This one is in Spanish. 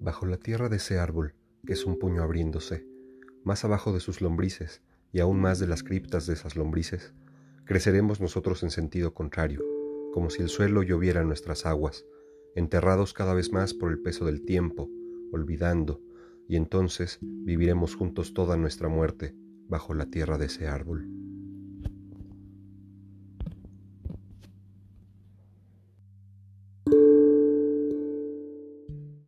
Bajo la tierra de ese árbol, que es un puño abriéndose, más abajo de sus lombrices y aún más de las criptas de esas lombrices, creceremos nosotros en sentido contrario, como si el suelo lloviera nuestras aguas, enterrados cada vez más por el peso del tiempo, olvidando, y entonces viviremos juntos toda nuestra muerte bajo la tierra de ese árbol.